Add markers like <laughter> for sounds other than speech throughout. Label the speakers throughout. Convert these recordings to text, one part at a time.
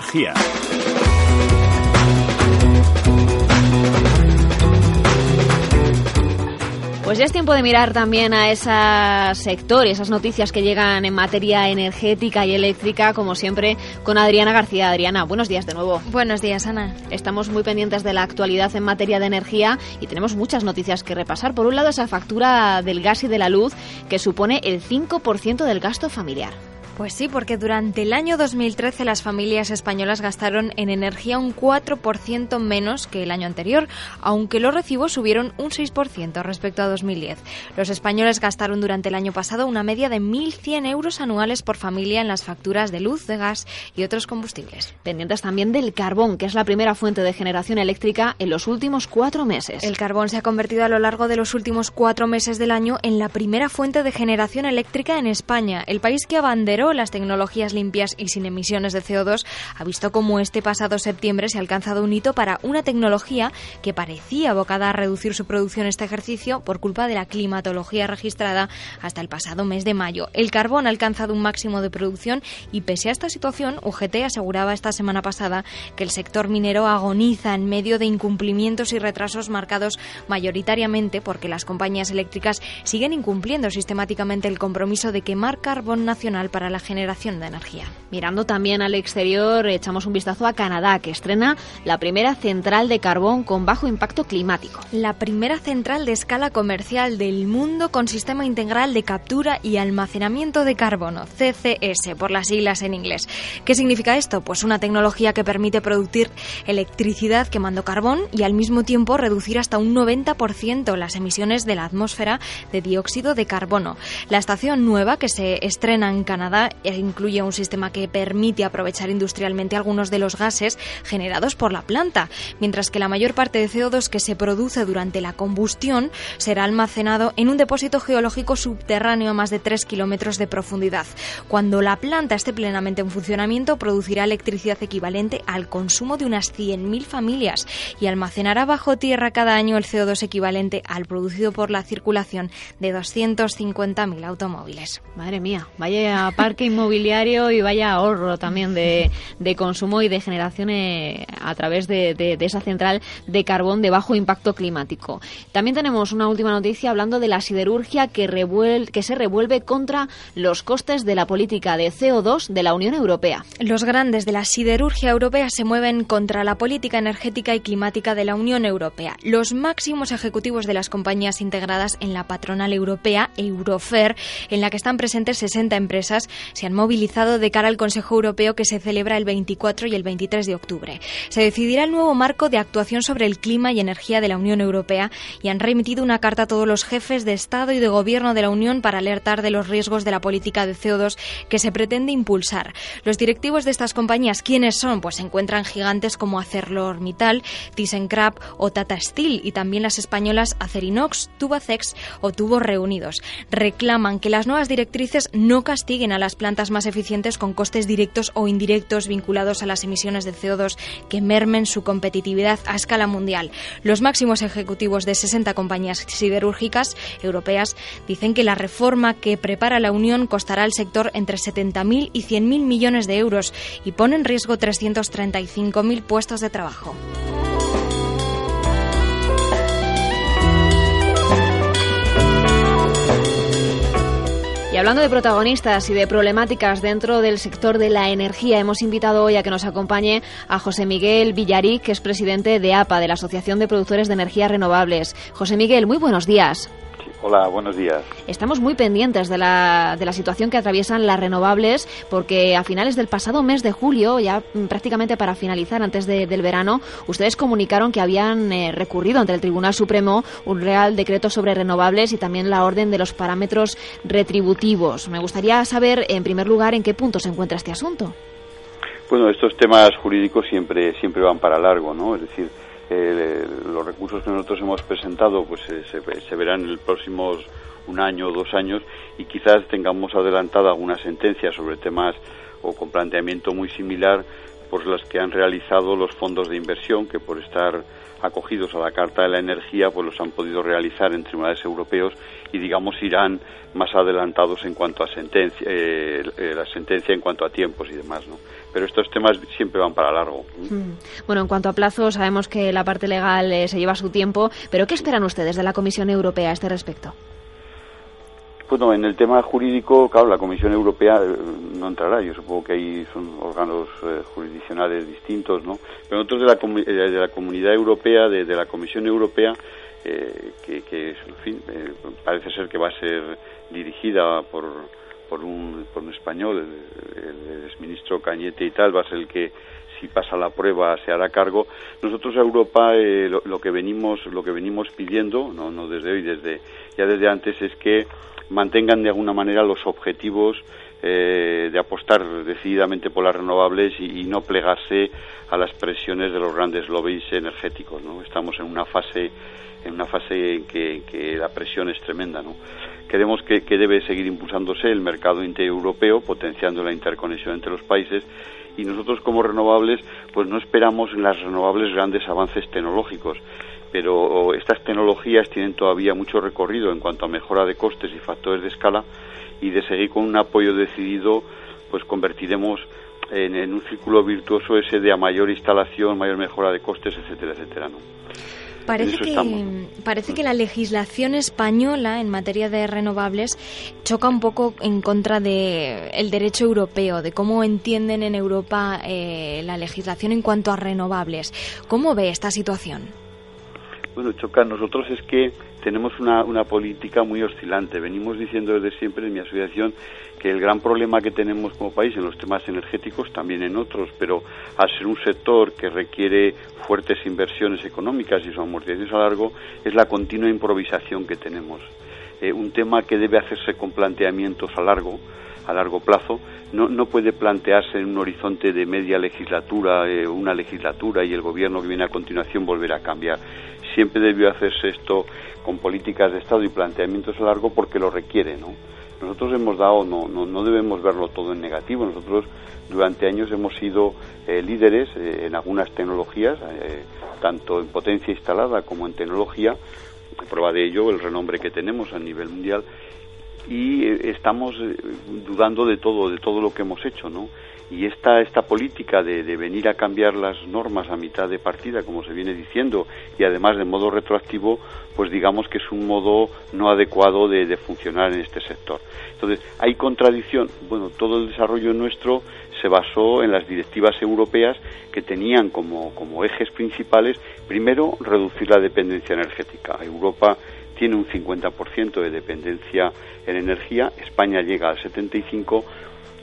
Speaker 1: Energía.
Speaker 2: Pues ya es tiempo de mirar también a ese sector y esas noticias que llegan en materia energética y eléctrica, como siempre, con Adriana García. Adriana, buenos días de nuevo.
Speaker 3: Buenos días, Ana.
Speaker 2: Estamos muy pendientes de la actualidad en materia de energía y tenemos muchas noticias que repasar. Por un lado, esa factura del gas y de la luz que supone el 5% del gasto familiar.
Speaker 3: Pues sí, porque durante el año 2013 las familias españolas gastaron en energía un 4% menos que el año anterior, aunque los recibos subieron un 6% respecto a 2010. Los españoles gastaron durante el año pasado una media de 1.100 euros anuales por familia en las facturas de luz, de gas y otros combustibles.
Speaker 2: Pendientes también del carbón, que es la primera fuente de generación eléctrica en los últimos cuatro meses.
Speaker 3: El carbón se ha convertido a lo largo de los últimos cuatro meses del año en la primera fuente de generación eléctrica en España, el país que abanderó las tecnologías limpias y sin emisiones de CO2, ha visto cómo este pasado septiembre se ha alcanzado un hito para una tecnología que parecía abocada a reducir su producción este ejercicio por culpa de la climatología registrada hasta el pasado mes de mayo. El carbón ha alcanzado un máximo de producción y pese a esta situación, UGT aseguraba esta semana pasada que el sector minero agoniza en medio de incumplimientos y retrasos marcados mayoritariamente porque las compañías eléctricas siguen incumpliendo sistemáticamente el compromiso de quemar carbón nacional para la generación de energía.
Speaker 2: Mirando también al exterior, echamos un vistazo a Canadá, que estrena la primera central de carbón con bajo impacto climático.
Speaker 3: La primera central de escala comercial del mundo con sistema integral de captura y almacenamiento de carbono, CCS por las siglas en inglés. ¿Qué significa esto? Pues una tecnología que permite producir electricidad quemando carbón y al mismo tiempo reducir hasta un 90% las emisiones de la atmósfera de dióxido de carbono. La estación nueva que se estrena en Canadá incluye un sistema que permite aprovechar industrialmente algunos de los gases generados por la planta, mientras que la mayor parte de CO2 que se produce durante la combustión será almacenado en un depósito geológico subterráneo a más de 3 kilómetros de profundidad. Cuando la planta esté plenamente en funcionamiento, producirá electricidad equivalente al consumo de unas 100.000 familias y almacenará bajo tierra cada año el CO2 equivalente al producido por la circulación de 250.000 automóviles.
Speaker 2: Madre mía, vaya <laughs> parque inmobiliario y vaya ahorro también de, consumo y de generación a través de, esa central de carbón de bajo impacto climático. También tenemos una última noticia hablando de la siderurgia que, que se revuelve contra los costes de la política de CO2 de la Unión Europea.
Speaker 3: Los grandes de la siderurgia europea se mueven contra la política energética y climática de la Unión Europea. Los máximos ejecutivos de las compañías integradas en la patronal europea, Eurofer, en la que están presentes 60 empresas, se han movilizado de cara al Consejo Europeo que se celebra el 24 y el 23 de octubre. Se decidirá el nuevo marco de actuación sobre el clima y energía de la Unión Europea y han remitido una carta a todos los jefes de Estado y de Gobierno de la Unión para alertar de los riesgos de la política de CO2 que se pretende impulsar. Los directivos de estas compañías, ¿quiénes son? Pues se encuentran gigantes como ArcelorMittal, ThyssenKrupp o Tata Steel y también las españolas Acerinox, Tubacex o Tubos Reunidos. Reclaman que las nuevas directrices no castiguen a las plantas más eficientes con costes directos o indirectos vinculados a las emisiones de CO2 que mermen su competitividad a escala mundial. Los máximos ejecutivos de 60 compañías siderúrgicas europeas dicen que la reforma que prepara la Unión costará al sector entre 70.000 y 100.000 millones de euros y pone en riesgo 335.000 puestos de trabajo.
Speaker 2: Hablando de protagonistas y de problemáticas dentro del sector de la energía, hemos invitado hoy a que nos acompañe a José Miguel Villaric, que es presidente de APA, de la Asociación de Productores de Energías Renovables. José Miguel, muy buenos días.
Speaker 4: Hola, buenos días.
Speaker 2: Estamos muy pendientes de la, de la situación que atraviesan las renovables porque a finales del pasado mes de julio, ya prácticamente para finalizar antes del verano, ustedes comunicaron que habían eh, recurrido ante el Tribunal Supremo un Real Decreto sobre renovables y también la orden de los parámetros retributivos. Me gustaría saber, en primer lugar, en qué punto se encuentra este asunto.
Speaker 4: Bueno, estos temas jurídicos siempre, siempre van para largo, ¿no? Es decir, eh, los recursos que nosotros hemos presentado pues eh, se, verán en los próximos un año o dos años y quizás tengamos adelantada alguna sentencia sobre temas o con planteamiento muy similar por las que han realizado los fondos de inversión que por estar acogidos a la Carta de la Energía, pues los han podido realizar en tribunales europeos y, digamos, irán más adelantados en cuanto a sentencia, eh, eh, la sentencia en cuanto a tiempos y demás, ¿no? Pero estos temas siempre van para largo.
Speaker 2: Mm. Bueno, en cuanto a plazos, sabemos que la parte legal eh, se lleva su tiempo, pero ¿qué esperan ustedes de la Comisión Europea a este respecto?
Speaker 4: Bueno, en el tema jurídico, claro, la Comisión Europea eh, no entrará. Yo supongo que ahí son órganos eh, jurisdiccionales distintos, ¿no? Pero nosotros de la, eh, de la Comunidad Europea, de, la Comisión Europea, que, que, en parece ser que va a ser dirigida por, por, un, por un español, el, el exministro Cañete y tal, va a ser el que si pasa la prueba se hará cargo. Nosotros a Europa lo, lo, que venimos lo que venimos pidiendo, no, no desde hoy, desde ya desde antes es que mantengan de alguna manera los objetivos eh, de apostar decididamente por las renovables y, no plegarse a las presiones de los grandes lobbies energéticos. ¿no? Estamos en una fase en una fase en que, la presión es tremenda. ¿no? Creemos que, debe seguir impulsándose el mercado europeo, potenciando la interconexión entre los países y nosotros como renovables pues no esperamos en las renovables grandes avances tecnológicos pero estas tecnologías tienen todavía mucho recorrido en cuanto a mejora de costes y factores de escala y de seguir con un apoyo decidido pues convertiremos en, un círculo virtuoso ese de a mayor instalación, mayor mejora de costes, etcétera, etcétera, ¿no?
Speaker 3: Parece que, parece que la legislación española en materia de renovables choca un poco en contra del el derecho europeo, de cómo entienden en Europa eh, la legislación en cuanto a renovables. ¿Cómo ve esta situación?
Speaker 4: Bueno, choca. Nosotros es que tenemos una, una política muy oscilante. Venimos diciendo desde siempre en mi asociación que el gran problema que tenemos como país en los temas energéticos, también en otros, pero al ser un sector que requiere fuertes inversiones económicas y su amortización a largo, es la continua improvisación que tenemos. Eh, un tema que debe hacerse con planteamientos a largo, a largo plazo, no, no puede plantearse en un horizonte de media legislatura, eh, una legislatura y el gobierno que viene a continuación volver a cambiar siempre debió hacerse esto con políticas de Estado y planteamientos a largo porque lo requiere, ¿no? Nosotros hemos dado, no, no, no debemos verlo todo en negativo, nosotros durante años hemos sido eh, líderes eh, en algunas tecnologías, eh, tanto en potencia instalada como en tecnología, prueba de ello el renombre que tenemos a nivel mundial, y estamos dudando de todo, de todo lo que hemos hecho, ¿no? Y esta, esta política de, venir a cambiar las normas a mitad de partida, como se viene diciendo, y además de modo retroactivo, pues digamos que es un modo no adecuado de, funcionar en este sector. Entonces, ¿hay contradicción? Bueno, todo el desarrollo nuestro se basó en las directivas europeas que tenían como, como ejes principales, primero, reducir la dependencia energética. Europa tiene un 50% de dependencia en energía, España llega al 75%,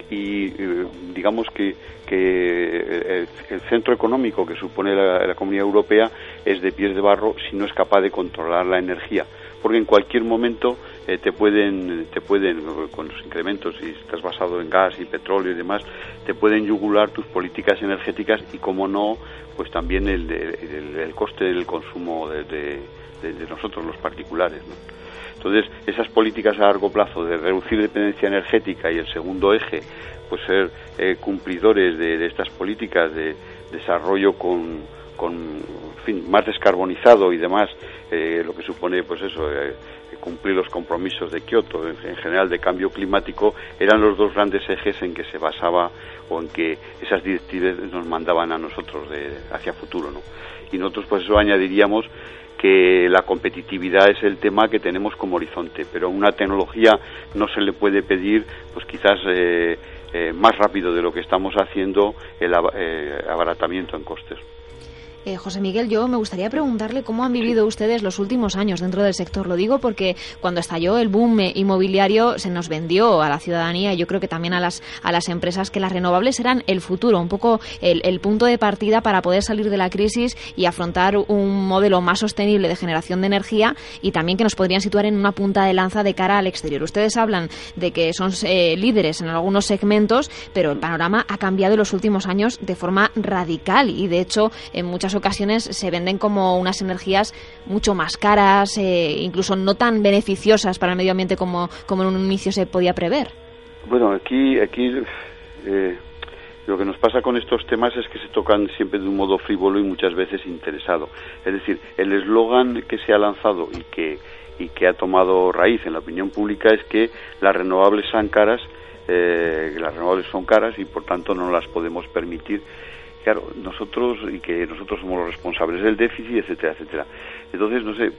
Speaker 4: y eh, digamos que, el, centro económico que supone la, Comunidad Europea es de pies de barro si no es capaz de controlar la energía porque en cualquier momento eh, te pueden te pueden con los incrementos si estás basado en gas y petróleo y demás te pueden yugular tus políticas energéticas y como no pues también el, el, coste del consumo de, de, nosotros los particulares ¿no? Entonces, esas políticas a largo plazo de reducir dependencia energética y el segundo eje, pues ser eh, cumplidores de, estas políticas de desarrollo con, con fin, más descarbonizado y demás, eh, lo que supone, pues eso, eh, cumplir los compromisos de Kioto, en, general de cambio climático, eran los dos grandes ejes en que se basaba o en que esas directivas nos mandaban a nosotros de, hacia futuro, ¿no? Y nosotros, pues eso añadiríamos que la competitividad es el tema que tenemos como horizonte, pero una tecnología no se le puede pedir, pues quizás eh, eh, más rápido de lo que estamos haciendo el eh, abaratamiento en costes.
Speaker 2: Eh, José Miguel, yo me gustaría preguntarle cómo han vivido ustedes los últimos años dentro del sector. Lo digo porque cuando estalló el boom inmobiliario se nos vendió a la ciudadanía y yo creo que también a las, a las empresas que las renovables eran el futuro, un poco el, punto de partida para poder salir de la crisis y afrontar un modelo más sostenible de generación de energía y también que nos podrían situar en una punta de lanza de cara al exterior. Ustedes hablan de que son eh, líderes en algunos segmentos, pero el panorama ha cambiado en los últimos años de forma radical y de hecho en muchas ocasiones se venden como unas energías mucho más caras, eh, incluso no tan beneficiosas para el medio ambiente como, como en un inicio se podía prever.
Speaker 4: Bueno, aquí, aquí eh, lo que nos pasa con estos temas es que se tocan siempre de un modo frívolo y muchas veces interesado. Es decir, el eslogan que se ha lanzado y que, y que ha tomado raíz en la opinión pública es que las renovables son caras, eh, las renovables son caras y por tanto no las podemos permitir. Claro, nosotros y que nosotros somos los responsables del déficit, etcétera, etcétera. Entonces, no sé,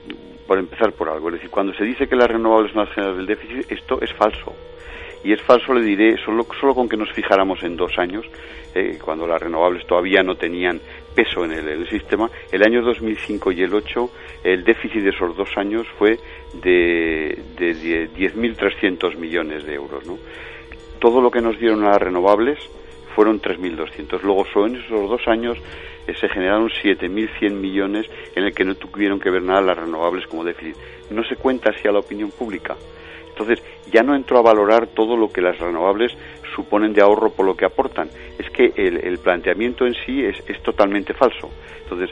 Speaker 4: por empezar por algo, es decir, cuando se dice que las renovables son las generas del déficit, esto es falso y es falso, le diré, solo, solo con que nos fijáramos en dos años, eh, cuando las renovables todavía no tenían peso en el, sistema, el año 2005 y el 8, el déficit de esos dos años fue de, de 10.300 millones de euros. ¿no? Todo lo que nos dieron a las renovables fueron 3.200. Luego, solo en esos dos años eh, se generaron 7.100 millones en el que no tuvieron que ver nada las renovables como déficit. No se cuenta así a la opinión pública. Entonces, ya no entro a valorar todo lo que las renovables suponen de ahorro por lo que aportan. Es que el, planteamiento en sí es, totalmente falso. Entonces,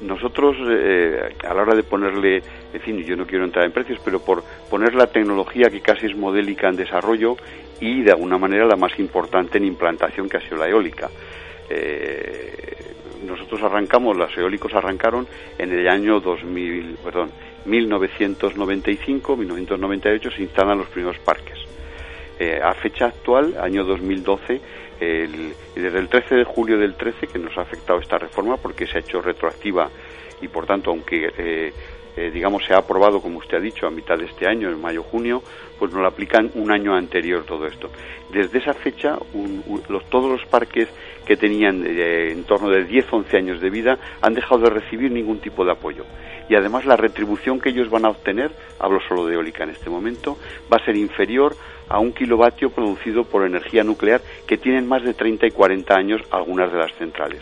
Speaker 4: nosotros eh, a la hora de ponerle, en fin, yo no quiero entrar en precios, pero por poner la tecnología que casi es modélica en desarrollo y de alguna manera la más importante en implantación que ha sido la eólica. Eh, nosotros arrancamos, los eólicos arrancaron en el año 2000, perdón, 1995, 1998 se instalan los primeros parques. Eh, a fecha actual, año 2012, desde el 13 de julio del 13 que nos ha afectado esta reforma porque se ha hecho retroactiva y por tanto, aunque eh, eh, digamos se ha aprobado, como usted ha dicho, a mitad de este año, en mayo-junio, pues nos lo aplican un año anterior todo esto. Desde esa fecha, todos los parques que tenían en torno de 10-11 años de vida han dejado de recibir ningún tipo de apoyo y además la retribución que ellos van a obtener, hablo solo de eólica en este momento, va a ser inferior a un kilovatio producido por energía nuclear que tienen más de 30 y 40 años algunas de las centrales.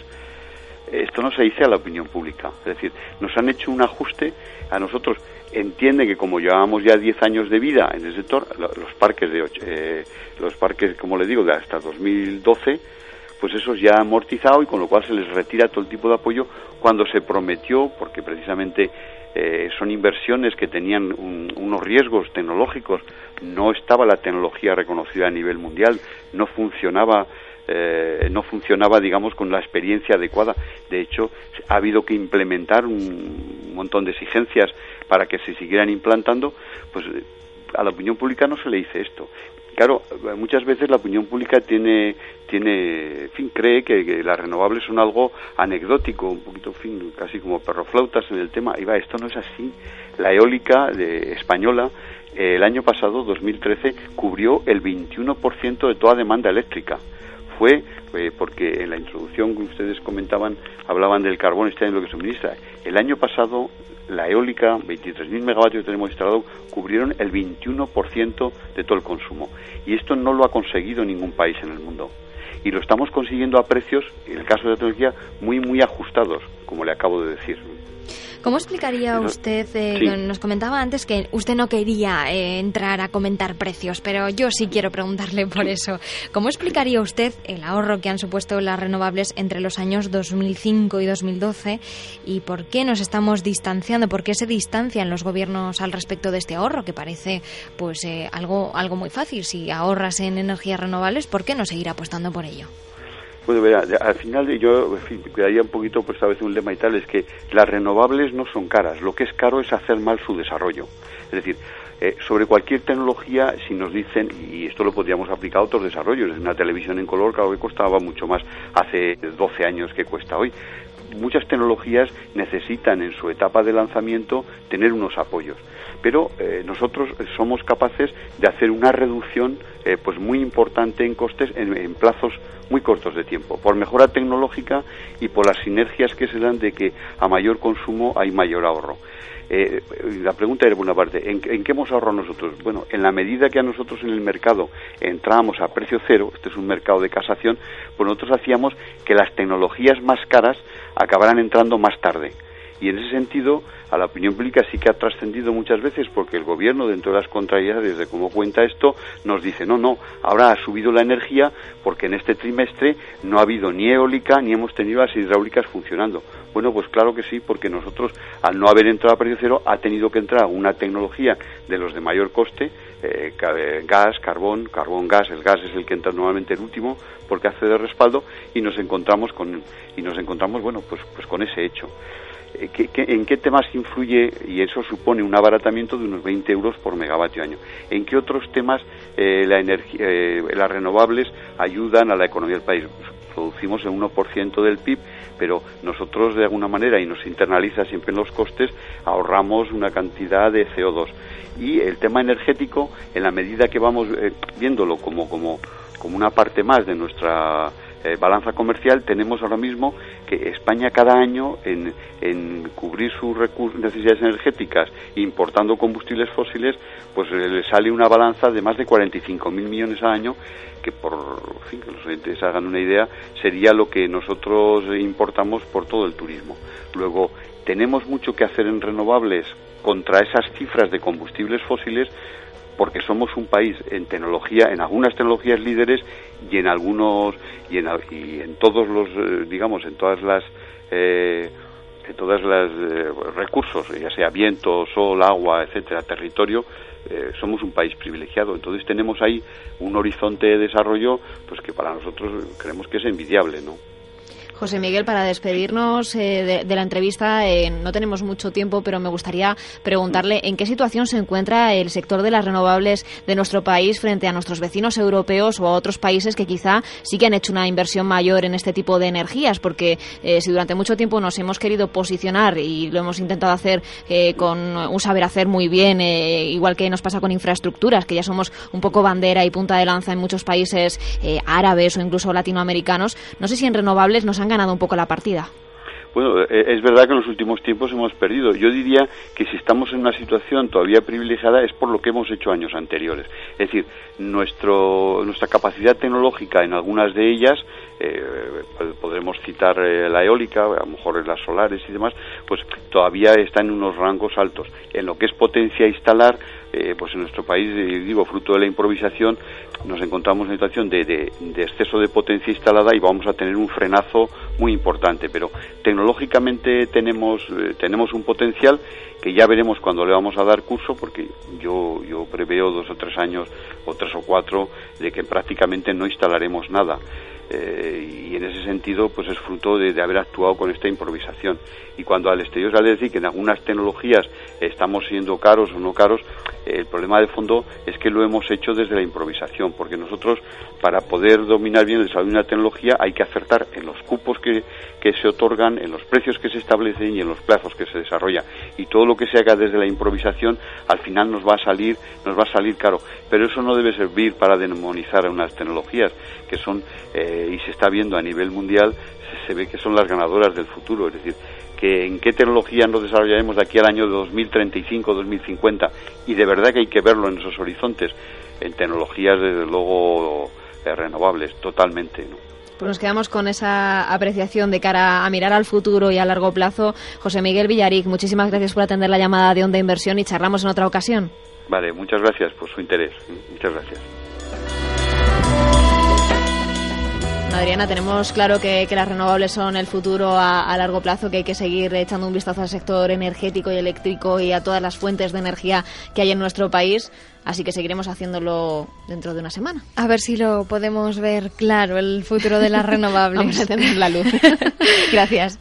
Speaker 4: Esto no se dice a la opinión pública, es decir, nos han hecho un ajuste a nosotros. Entiende que como llevamos ya 10 años de vida en el sector, los parques de eh, los parques, como le digo, de hasta 2012, pues esos ya han amortizado y con lo cual se les retira todo el tipo de apoyo cuando se prometió, porque precisamente eh, son inversiones que tenían unos riesgos tecnológicos, no estaba la tecnología reconocida a nivel mundial, no funcionaba eh, no funcionaba, digamos, con la experiencia adecuada. De hecho, ha habido que implementar un montón de exigencias para que se siguieran implantando, pues a la opinión pública no se le dice esto. Claro, muchas veces la opinión pública tiene, tiene, fin, cree que, las renovables son algo anecdótico, un poquito, fin, casi como perroflautas en el tema. Y va, esto no es así. La eólica de, española el año pasado, 2013, cubrió el 21% de toda demanda eléctrica. Fue eh, porque en la introducción que ustedes comentaban, hablaban del carbón, este año lo que suministra. El año pasado la eólica, 23.000 megavatios que tenemos instalado, cubrieron el 21% de todo el consumo. Y esto no lo ha conseguido ningún país en el mundo. Y lo estamos consiguiendo a precios, en el caso de la tecnología, muy, muy ajustados, como le acabo de decir.
Speaker 3: ¿Cómo explicaría usted, eh, nos comentaba antes que usted no quería eh, entrar a comentar precios, pero yo sí quiero preguntarle por eso. ¿Cómo explicaría usted el ahorro que han supuesto las renovables entre los años 2005 y 2012 y por qué nos estamos distanciando, por qué se distancian los gobiernos al respecto de este ahorro, que parece pues eh, algo, algo muy fácil? Si ahorras en energías renovables, ¿por qué no seguir apostando por ello?
Speaker 4: Bueno, al final yo en quedaría un poquito, pues a veces un lema y tal, es que las renovables no son caras, lo que es caro es hacer mal su desarrollo. Es decir, eh, sobre cualquier tecnología, si nos dicen, y esto lo podríamos aplicar a otros desarrollos, una televisión en color, claro que costaba mucho más hace 12 años que cuesta hoy. Muchas tecnologías necesitan en su etapa de lanzamiento tener unos apoyos pero eh, nosotros somos capaces de hacer una reducción eh, pues muy importante en costes en, plazos muy cortos de tiempo, por mejora tecnológica y por las sinergias que se dan de que a mayor consumo hay mayor ahorro. Eh, la pregunta era, por parte, ¿en, qué hemos ahorrado nosotros? Bueno, en la medida que a nosotros en el mercado entrábamos a precio cero, este es un mercado de casación, pues nosotros hacíamos que las tecnologías más caras acabaran entrando más tarde. Y en ese sentido, a la opinión pública sí que ha trascendido muchas veces porque el gobierno, dentro de las contrariedades de cómo cuenta esto, nos dice, no, no, ahora ha subido la energía porque en este trimestre no ha habido ni eólica ni hemos tenido las hidráulicas funcionando. Bueno, pues claro que sí, porque nosotros, al no haber entrado a precio cero, ha tenido que entrar una tecnología de los de mayor coste, eh, gas, carbón, carbón, gas, el gas es el que entra normalmente el último porque hace de respaldo y nos encontramos con y nos encontramos bueno pues pues con ese hecho. Eh, en qué temas influye y eso supone un abaratamiento de unos 20 euros por megavatio año? ¿En qué otros temas eh, la energía, las renovables ayudan a la economía del país? Producimos el 1% del PIB pero nosotros de alguna manera, y nos internaliza siempre en los costes, ahorramos una cantidad de CO2. Y el tema energético, en la medida que vamos eh, viéndolo como, como, como una parte más de nuestra eh, balanza comercial, tenemos ahora mismo que España cada año en, en cubrir sus necesidades energéticas importando combustibles fósiles, pues eh, le sale una balanza de más de 45.000 millones al año que por fin, que los oyentes hagan una idea, sería lo que nosotros importamos por todo el turismo. Luego, tenemos mucho que hacer en renovables contra esas cifras de combustibles fósiles porque somos un país en tecnología, en algunas tecnologías líderes y en algunos y en, y en todos los, eh, digamos, en todas las eh, en todas las eh, recursos, ya sea viento, sol, agua, etcétera, territorio, eh, somos un país privilegiado. Entonces tenemos ahí un horizonte de desarrollo pues que para nosotros creemos que es envidiable, ¿no?
Speaker 2: José Miguel, para despedirnos eh, de, la entrevista, eh, no tenemos mucho tiempo, pero me gustaría preguntarle en qué situación se encuentra el sector de las renovables de nuestro país frente a nuestros vecinos europeos o a otros países que quizá sí que han hecho una inversión mayor en este tipo de energías, porque eh, si durante mucho tiempo nos hemos querido posicionar y lo hemos intentado hacer con un saber hacer muy bien, igual que nos pasa con infraestructuras, que ya somos un poco bandera y punta de lanza en muchos países árabes o incluso latinoamericanos, no sé si en renovables nos han ganado un poco la partida.
Speaker 4: Bueno, eh, es verdad que en los últimos tiempos hemos perdido. Yo diría que si estamos en una situación todavía privilegiada es por lo que hemos hecho años anteriores. Es decir, nuestro, nuestra capacidad tecnológica en algunas de ellas, eh, podremos citar eh, la eólica, a lo mejor las solares y demás, pues todavía está en unos rangos altos. En lo que es potencia instalar, eh, pues en nuestro país, eh, digo, fruto de la improvisación, nos encontramos en una situación de, de, exceso de potencia instalada y vamos a tener un frenazo muy importante. Pero tecnológicamente tenemos, eh, tenemos un potencial que ya veremos cuando le vamos a dar curso, porque yo, yo preveo dos o tres años o tres o cuatro de que prácticamente no instalaremos nada. Eh, y en ese sentido pues es fruto de, haber actuado con esta improvisación. Y cuando al exterior sale decir que en algunas tecnologías estamos siendo caros o no caros el problema de fondo es que lo hemos hecho desde la improvisación porque nosotros para poder dominar bien el desarrollo de una tecnología hay que acertar en los cupos que, que se otorgan en los precios que se establecen y en los plazos que se desarrolla. Y todo lo que se haga desde la improvisación al final nos va a salir nos va a salir caro. Pero eso no debe servir para demonizar a unas tecnologías que son eh, eh, y se está viendo a nivel mundial, se, ve que son las ganadoras del futuro. Es decir, que en qué tecnología nos desarrollaremos de aquí al año 2035, 2050, y de verdad que hay que verlo en esos horizontes, en tecnologías desde luego eh, renovables, totalmente. ¿no?
Speaker 2: Pues nos quedamos con esa apreciación de cara a mirar al futuro y a largo plazo. José Miguel Villaric, muchísimas gracias por atender la llamada de Onda Inversión y charlamos en otra ocasión.
Speaker 4: Vale, muchas gracias por su interés. Muchas gracias.
Speaker 2: Adriana, tenemos claro que, las renovables son el futuro a, largo plazo, que hay que seguir echando un vistazo al sector energético y eléctrico y a todas las fuentes de energía que hay en nuestro país. Así que seguiremos haciéndolo dentro de una semana.
Speaker 3: A ver si lo podemos ver claro, el futuro de las <laughs> renovables.
Speaker 2: Vamos a tener la luz. <laughs> Gracias.